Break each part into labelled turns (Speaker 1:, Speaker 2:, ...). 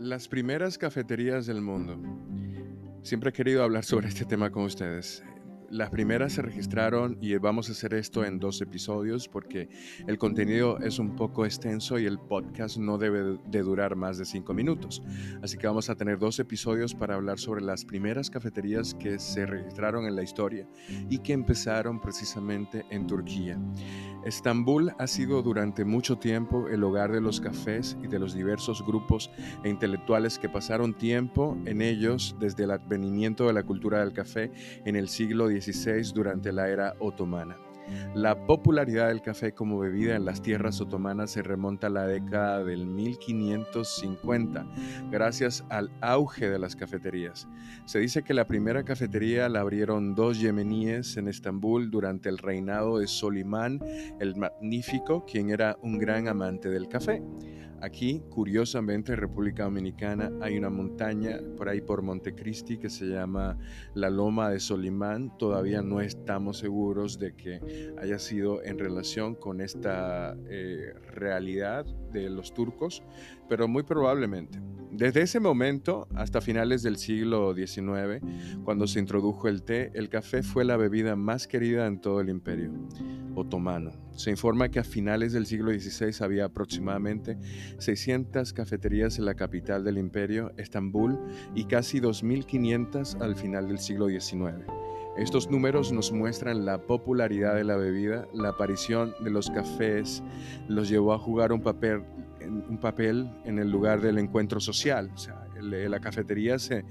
Speaker 1: Las primeras cafeterías del mundo. Siempre he querido hablar sobre este tema con ustedes. Las primeras se registraron y vamos a hacer esto en dos episodios porque el contenido es un poco extenso y el podcast no debe de durar más de cinco minutos. Así que vamos a tener dos episodios para hablar sobre las primeras cafeterías que se registraron en la historia y que empezaron precisamente en Turquía. Estambul ha sido durante mucho tiempo el hogar de los cafés y de los diversos grupos e intelectuales que pasaron tiempo en ellos desde el advenimiento de la cultura del café en el siglo XIX durante la era otomana. La popularidad del café como bebida en las tierras otomanas se remonta a la década del 1550, gracias al auge de las cafeterías. Se dice que la primera cafetería la abrieron dos yemeníes en Estambul durante el reinado de Solimán el Magnífico, quien era un gran amante del café. Aquí, curiosamente, en República Dominicana hay una montaña por ahí por Montecristi que se llama la Loma de Solimán. Todavía no estamos seguros de que haya sido en relación con esta eh, realidad de los turcos, pero muy probablemente. Desde ese momento hasta finales del siglo XIX, cuando se introdujo el té, el café fue la bebida más querida en todo el imperio otomano. Se informa que a finales del siglo XVI había aproximadamente 600 cafeterías en la capital del imperio, Estambul, y casi 2.500 al final del siglo XIX. Estos números nos muestran la popularidad de la bebida, la aparición de los cafés los llevó a jugar un papel, un papel en el lugar del encuentro social. La cafetería se,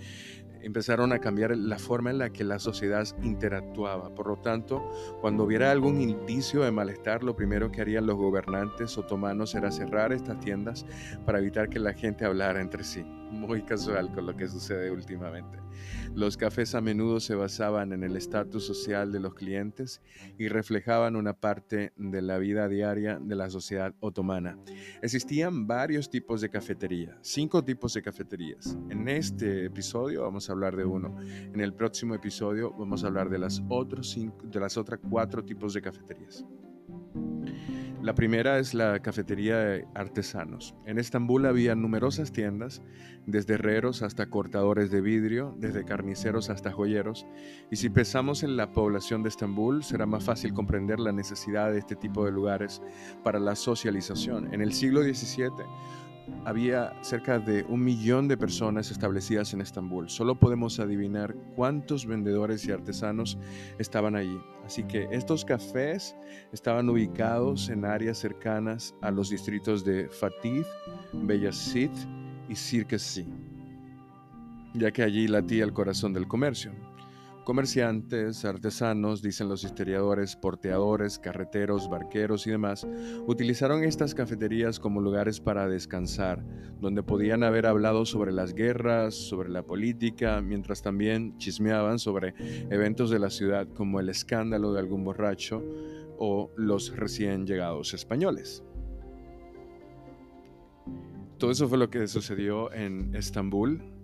Speaker 1: empezaron a cambiar la forma en la que la sociedad interactuaba. Por lo tanto, cuando hubiera algún indicio de malestar, lo primero que harían los gobernantes otomanos era cerrar estas tiendas para evitar que la gente hablara entre sí. Muy casual con lo que sucede últimamente. Los cafés a menudo se basaban en el estatus social de los clientes y reflejaban una parte de la vida diaria de la sociedad otomana. Existían varios tipos de cafetería, cinco tipos de cafeterías. En este episodio vamos a hablar de uno. En el próximo episodio vamos a hablar de las, otros cinco, de las otras cuatro tipos de cafeterías. La primera es la cafetería de artesanos. En Estambul había numerosas tiendas, desde herreros hasta cortadores de vidrio, desde carniceros hasta joyeros, y si pensamos en la población de Estambul, será más fácil comprender la necesidad de este tipo de lugares para la socialización. En el siglo XVII, había cerca de un millón de personas establecidas en Estambul. Solo podemos adivinar cuántos vendedores y artesanos estaban allí. Así que estos cafés estaban ubicados en áreas cercanas a los distritos de Fatih, Beyazit y Sirkeci, ya que allí latía el corazón del comercio. Comerciantes, artesanos, dicen los historiadores, porteadores, carreteros, barqueros y demás, utilizaron estas cafeterías como lugares para descansar, donde podían haber hablado sobre las guerras, sobre la política, mientras también chismeaban sobre eventos de la ciudad como el escándalo de algún borracho o los recién llegados españoles. Todo eso fue lo que sucedió en Estambul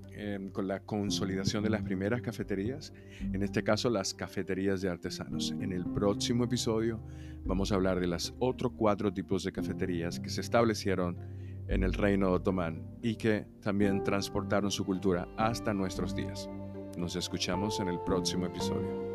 Speaker 1: Con la consolidación de las primeras cafeterías, en este caso las cafeterías de artesanos. En el próximo episodio vamos a hablar de los otros cuatro tipos de cafeterías que se establecieron en el reino otomán y que también transportaron su cultura hasta nuestros días. Nos escuchamos en el próximo episodio.